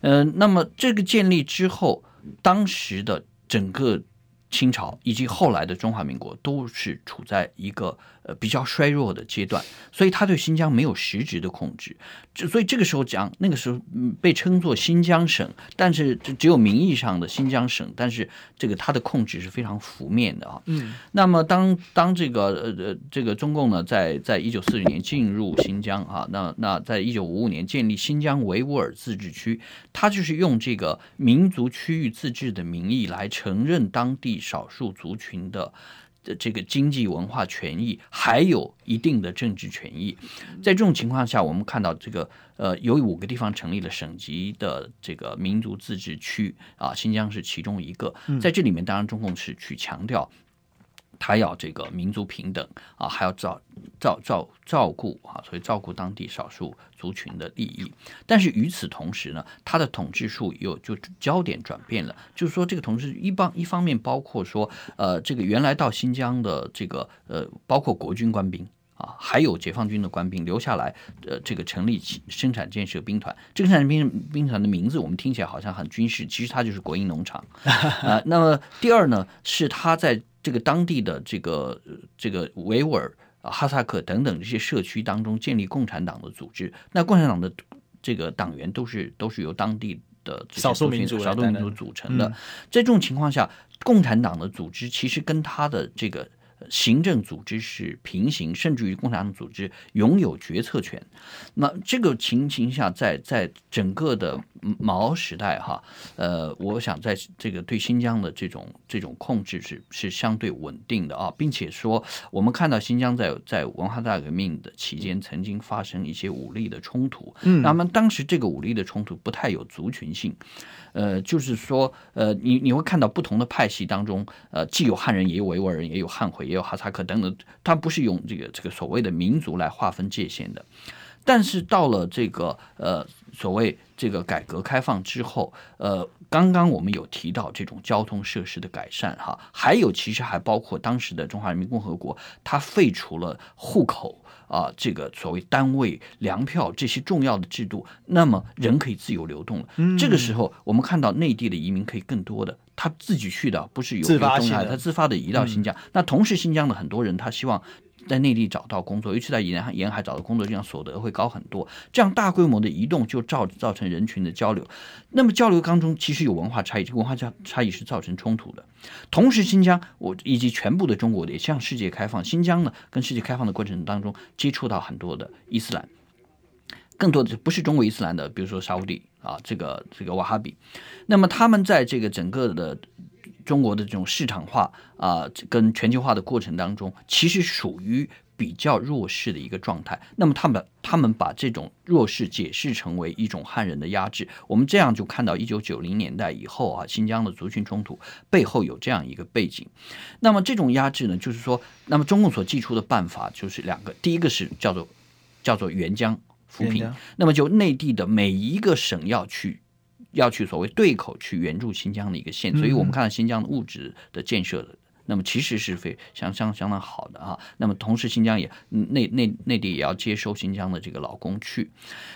呃，那么这个建立之后，当时的整个清朝以及后来的中华民国都是处在一个。呃，比较衰弱的阶段，所以他对新疆没有实质的控制，所以这个时候讲，那个时候被称作新疆省，但是只有名义上的新疆省，但是这个他的控制是非常负面的啊。嗯，那么当当这个呃呃这个中共呢，在在一九四零年进入新疆啊，那那在一九五五年建立新疆维吾尔自治区，他就是用这个民族区域自治的名义来承认当地少数族群的。的这个经济文化权益，还有一定的政治权益，在这种情况下，我们看到这个呃，有五个地方成立了省级的这个民族自治区啊，新疆是其中一个，在这里面，当然中共是去强调。他要这个民族平等啊，还要照照照照顾啊，所以照顾当地少数族群的利益。但是与此同时呢，他的统治术又就焦点转变了，就是说这个统治一方一方面包括说，呃，这个原来到新疆的这个呃，包括国军官兵啊，还有解放军的官兵留下来，呃，这个成立起生产建设兵团。这个生产兵兵团的名字我们听起来好像很军事，其实它就是国营农场啊。那么第二呢，是他在。这个当地的这个这个维吾尔、哈萨克等等这些社区当中建立共产党的组织，那共产党的这个党员都是都是由当地的少数民族少数民族组成的。在这种情况下，共产党的组织其实跟他的这个。行政组织是平行，甚至于共产党组织拥有决策权。那这个情形下，在在整个的毛时代哈，呃，我想在这个对新疆的这种这种控制是是相对稳定的啊，并且说我们看到新疆在在文化大革命的期间曾经发生一些武力的冲突，嗯，那么当时这个武力的冲突不太有族群性。呃，就是说，呃，你你会看到不同的派系当中，呃，既有汉人，也有维吾尔人，也有汉回，也有哈萨克等等，它不是用这个这个所谓的民族来划分界限的。但是到了这个呃所谓这个改革开放之后，呃，刚刚我们有提到这种交通设施的改善哈，还有其实还包括当时的中华人民共和国，它废除了户口。啊，这个所谓单位粮票这些重要的制度，那么人可以自由流动了。嗯、这个时候，我们看到内地的移民可以更多的，他自己去的，不是有自发性的，他自发的移到新疆。嗯、那同时，新疆的很多人他希望。在内地找到工作，尤其在沿海沿海找到工作，这样所得会高很多。这样大规模的移动就造造成人群的交流，那么交流当中其实有文化差异，这个文化差差异是造成冲突的。同时，新疆我以及全部的中国也向世界开放，新疆呢跟世界开放的过程当中接触到很多的伊斯兰，更多的不是中国伊斯兰的，比如说沙乌地啊，这个这个瓦哈比，那么他们在这个整个的。中国的这种市场化啊，跟全球化的过程当中，其实属于比较弱势的一个状态。那么他们他们把这种弱势解释成为一种汉人的压制。我们这样就看到一九九零年代以后啊，新疆的族群冲突背后有这样一个背景。那么这种压制呢，就是说，那么中共所祭出的办法就是两个，第一个是叫做叫做援疆扶贫，那么就内地的每一个省要去。要去所谓对口去援助新疆的一个县，所以我们看到新疆的物质的建设那么其实是非相相相当好的啊。那么同时新疆也内内内地也要接收新疆的这个劳工去，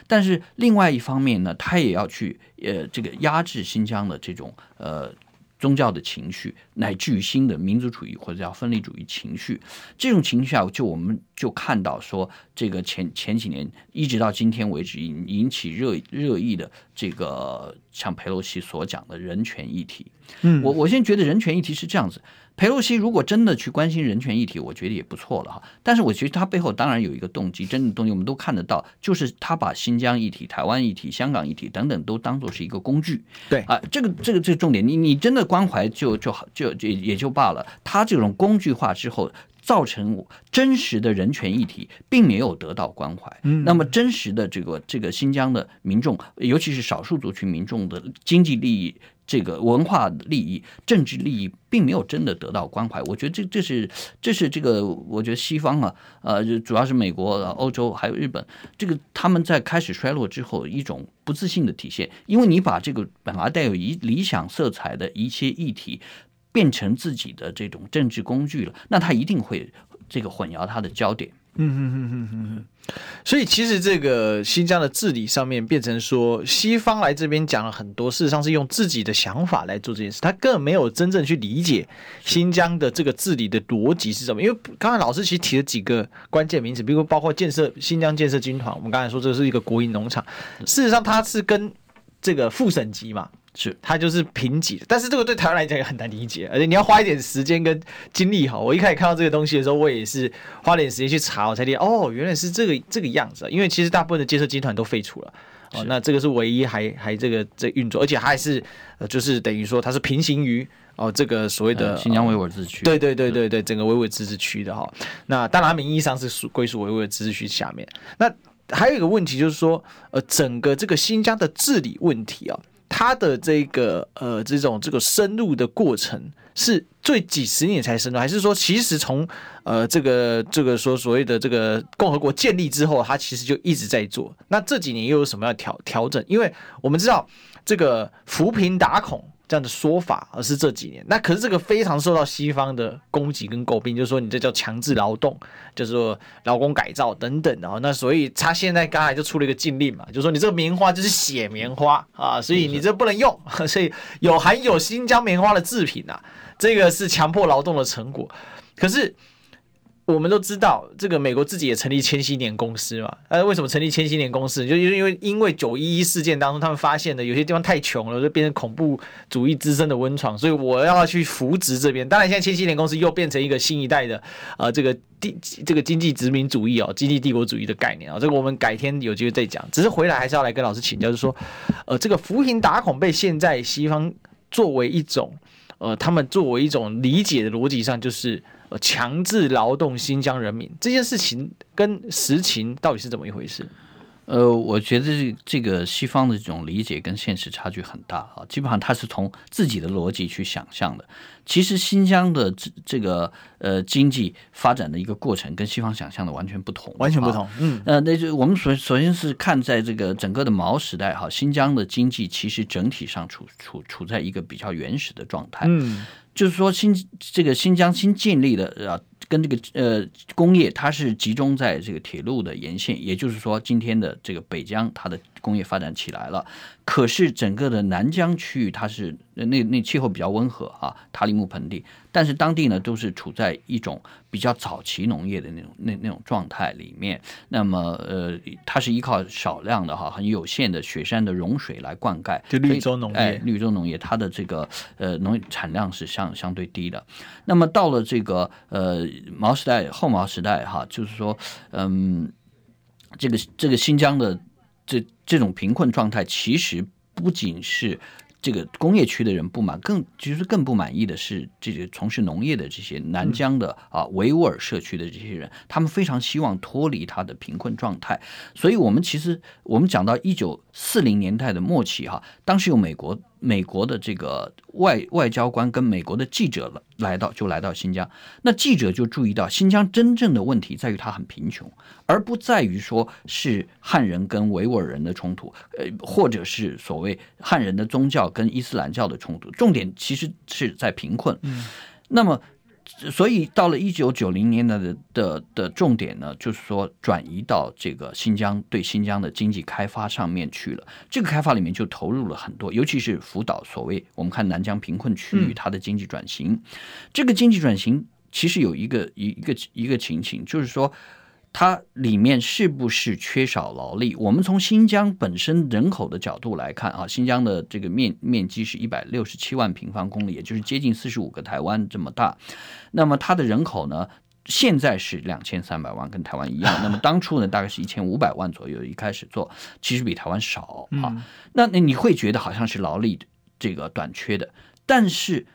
但是另外一方面呢，他也要去呃这个压制新疆的这种呃。宗教的情绪，乃至于新的民族主义或者叫分离主义情绪，这种情绪下，就我们就看到说，这个前前几年一直到今天为止引引起热热议的这个像佩洛西所讲的人权议题，嗯，我我现在觉得人权议题是这样子。裴洛西如果真的去关心人权议题，我觉得也不错了哈。但是我觉得他背后当然有一个动机，真正的动机我们都看得到，就是他把新疆议题、台湾议题、香港议题等等都当作是一个工具。对啊，这个这个这个重点，你你真的关怀就就好就也也就罢了。他这种工具化之后，造成真实的人权议题并没有得到关怀。嗯，那么真实的这个这个新疆的民众，尤其是少数族群民众的经济利益。这个文化利益、政治利益并没有真的得到关怀，我觉得这这是这是这个，我觉得西方啊，呃，主要是美国、欧洲还有日本，这个他们在开始衰落之后一种不自信的体现，因为你把这个本来带有一理想色彩的一些议题变成自己的这种政治工具了，那他一定会这个混淆他的焦点。嗯嗯嗯嗯嗯嗯，所以其实这个新疆的治理上面变成说，西方来这边讲了很多，事实上是用自己的想法来做这件事，他根本没有真正去理解新疆的这个治理的逻辑是什么。因为刚才老师其实提了几个关键名词，比如包括建设新疆建设军团，我们刚才说这是一个国营农场，事实上它是跟这个副省级嘛。是，它就是平级的，但是这个对台湾来讲也很难理解，而且你要花一点时间跟精力哈。我一开始看到这个东西的时候，我也是花点时间去查，我才理解哦，原来是这个这个样子。因为其实大部分的建设集团都废除了哦，那这个是唯一还还这个在运作，而且还是呃，就是等于说它是平行于哦这个所谓的新疆维吾尔自治区，对对对对对，整个维吾尔自治区的哈。那当然名义上是属归属维吾尔自治区下面。那还有一个问题就是说，呃，整个这个新疆的治理问题啊。它的这个呃，这种这个深入的过程是最几十年才深入，还是说其实从呃这个这个说所谓的这个共和国建立之后，它其实就一直在做？那这几年又有什么要调调整？因为我们知道这个扶贫打孔。这样的说法，而是这几年，那可是这个非常受到西方的攻击跟诟病，就是说你这叫强制劳动，就是说劳工改造等等的。那所以他现在刚才就出了一个禁令嘛，就是说你这个棉花就是血棉花啊，所以你这不能用，所以有含有新疆棉花的制品啊，这个是强迫劳动的成果，可是。我们都知道，这个美国自己也成立千禧年公司嘛。呃，为什么成立千禧年公司？就因为因为九一一事件当中，他们发现了有些地方太穷了，就变成恐怖主义滋生的温床，所以我要去扶植这边。当然，现在千禧年公司又变成一个新一代的呃，这个地这个经济殖民主义哦，经济帝国主义的概念啊。这个我们改天有机会再讲。只是回来还是要来跟老师请教，就是说，呃，这个扶贫打孔被现在西方作为一种呃，他们作为一种理解的逻辑上就是。强制劳动新疆人民这件事情跟实情到底是怎么一回事？呃，我觉得这个西方的这种理解跟现实差距很大啊，基本上他是从自己的逻辑去想象的。其实新疆的这这个呃经济发展的一个过程跟西方想象的完全不同，完全不同。嗯，呃，那就我们首首先是看在这个整个的毛时代哈，新疆的经济其实整体上处处处在一个比较原始的状态。嗯。就是说新，这个新疆新建立的啊，跟这个呃工业，它是集中在这个铁路的沿线，也就是说，今天的这个北疆，它的工业发展起来了。可是整个的南疆区域，它是那那气候比较温和啊，塔里木盆地，但是当地呢都是处在一种比较早期农业的那种那那种状态里面。那么呃，它是依靠少量的哈很有限的雪山的融水来灌溉，就绿洲农业，哎，绿洲农业它的这个呃农业产量是相相对低的。那么到了这个呃毛时代后毛时代哈，就是说嗯，这个这个新疆的。这这种贫困状态，其实不仅是这个工业区的人不满，更其实更不满意的是这些从事农业的这些南疆的啊维吾尔社区的这些人，他们非常希望脱离他的贫困状态。所以，我们其实我们讲到一九四零年代的末期哈，当时有美国。美国的这个外外交官跟美国的记者来到，就来到新疆。那记者就注意到，新疆真正的问题在于它很贫穷，而不在于说是汉人跟维吾尔人的冲突，呃，或者是所谓汉人的宗教跟伊斯兰教的冲突。重点其实是在贫困。嗯，那么。所以到了一九九零年的的的重点呢，就是说转移到这个新疆对新疆的经济开发上面去了。这个开发里面就投入了很多，尤其是辅导所谓我们看南疆贫困区域它的经济转型。嗯、这个经济转型其实有一个一一个一个情形，就是说。它里面是不是缺少劳力？我们从新疆本身人口的角度来看啊，新疆的这个面面积是一百六十七万平方公里，也就是接近四十五个台湾这么大。那么它的人口呢，现在是两千三百万，跟台湾一样。那么当初呢，大概是一千五百万左右。一开始做，其实比台湾少啊。那那你会觉得好像是劳力这个短缺的，但是。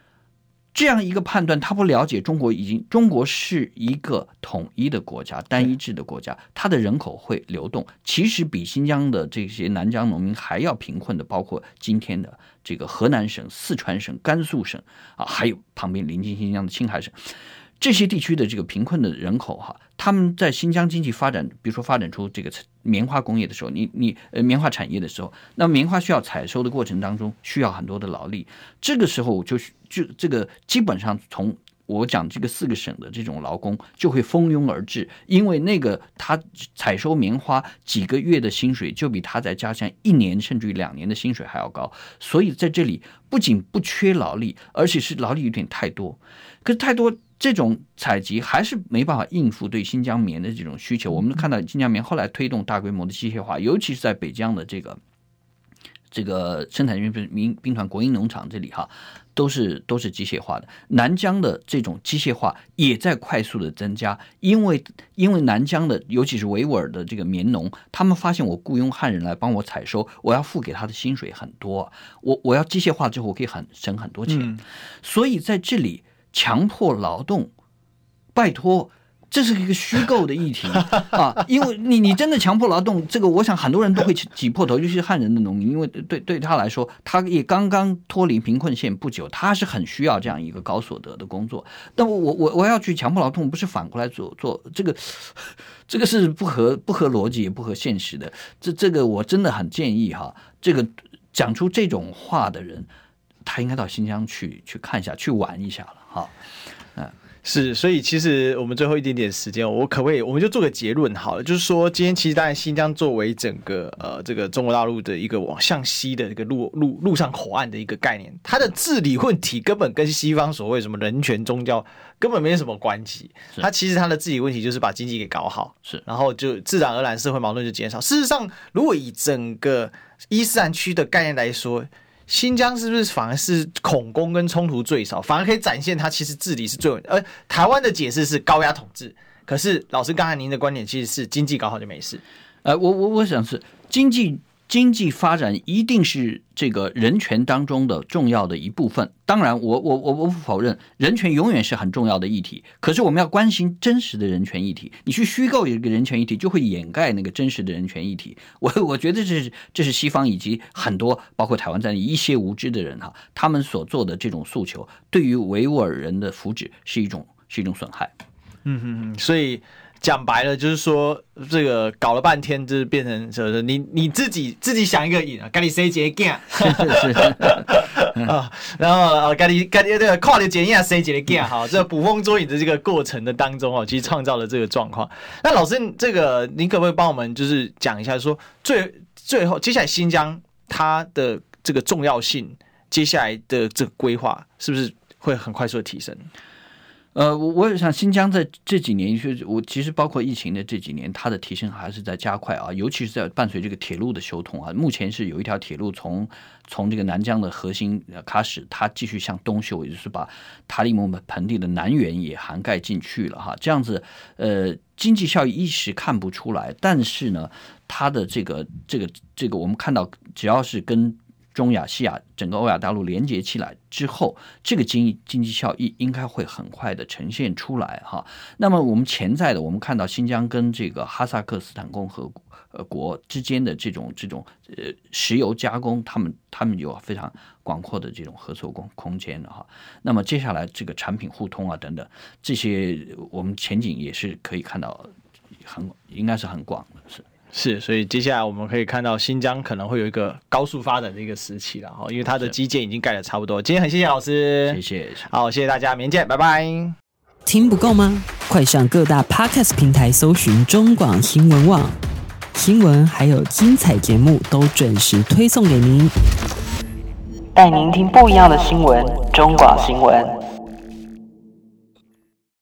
这样一个判断，他不了解中国已经，中国是一个统一的国家，单一制的国家，它的人口会流动，其实比新疆的这些南疆农民还要贫困的，包括今天的这个河南省、四川省、甘肃省啊，还有旁边临近新疆的青海省。这些地区的这个贫困的人口哈，他们在新疆经济发展，比如说发展出这个棉花工业的时候，你你呃棉花产业的时候，那棉花需要采收的过程当中需要很多的劳力，这个时候就就这个基本上从我讲这个四个省的这种劳工就会蜂拥而至，因为那个他采收棉花几个月的薪水就比他在家乡一年甚至于两年的薪水还要高，所以在这里不仅不缺劳力，而且是劳力有点太多，可是太多。这种采集还是没办法应付对新疆棉的这种需求。我们看到新疆棉后来推动大规模的机械化，尤其是在北疆的这个这个生产兵兵兵团国营农场这里哈，都是都是机械化的。南疆的这种机械化也在快速的增加，因为因为南疆的尤其是维吾尔的这个棉农，他们发现我雇佣汉人来帮我采收，我要付给他的薪水很多，我我要机械化之后我可以很省很多钱，嗯、所以在这里。强迫劳动，拜托，这是一个虚构的议题 啊！因为你你真的强迫劳动，这个我想很多人都会挤破头，尤其是汉人的农民，因为对对他来说，他也刚刚脱离贫困线不久，他是很需要这样一个高所得的工作。但我我我要去强迫劳动，不是反过来做做这个，这个是不合不合逻辑也不合现实的。这这个我真的很建议哈，这个讲出这种话的人。他应该到新疆去去看一下，去玩一下了哈。嗯，是，所以其实我们最后一点点时间，我可不可以，我们就做个结论好了，就是说，今天其实当然新疆作为整个呃这个中国大陆的一个往向西的一个陆陆陆上口岸的一个概念，它的治理问题根本跟西方所谓什么人权、宗教根本没有什么关系。它其实它的治理问题就是把经济给搞好，是，然后就自然而然社会矛盾就减少。事实上，如果以整个伊斯兰区的概念来说，新疆是不是反而是恐攻跟冲突最少，反而可以展现它其实治理是最稳？而台湾的解释是高压统治，可是老师刚才您的观点其实是经济搞好就没事。呃，我我我想是经济。经济发展一定是这个人权当中的重要的一部分。当然我，我我我不否认人权永远是很重要的议题。可是，我们要关心真实的人权议题。你去虚构一个人权议题，就会掩盖那个真实的人权议题。我我觉得这是这是西方以及很多包括台湾在内一些无知的人哈，他们所做的这种诉求，对于维吾尔人的福祉是一种是一种损害。嗯哼哼，所以。讲白了就是说，这个搞了半天，就是变成什么？你你自己自己想一个瘾啊，赶紧塞几个镜啊，然后啊，赶紧赶紧这个跨的检验塞几个镜哈，这捕风捉影的这个过程的当中哦，其实创造了这个状况。那老师，这个您可不可以帮我们就是讲一下说，说最最后接下来新疆它的这个重要性，接下来的这个规划是不是会很快速的提升？呃，我我也想新疆在这几年，就是我其实包括疫情的这几年，它的提升还是在加快啊，尤其是在伴随这个铁路的修通啊。目前是有一条铁路从从这个南疆的核心喀什，它继续向东修，也就是把塔里木盆地的南缘也涵盖进去了哈。这样子，呃，经济效益一时看不出来，但是呢，它的这个这个这个，我们看到只要是跟中亚、西亚整个欧亚大陆连接起来之后，这个经经济效益应该会很快的呈现出来哈。那么我们潜在的，我们看到新疆跟这个哈萨克斯坦共和国之间的这种这种呃石油加工，他们他们有非常广阔的这种合作空空间的哈。那么接下来这个产品互通啊等等这些，我们前景也是可以看到很应该是很广的是。是，所以接下来我们可以看到新疆可能会有一个高速发展的一个时期了哈，因为它的基建已经盖的差不多。今天很谢谢老师，谢谢，好，谢谢大家，明天见，拜拜。听不够吗？快上各大 podcast 平台搜寻中广新闻网，新闻还有精彩节目都准时推送给您，带您听不一样的新闻，中广新闻。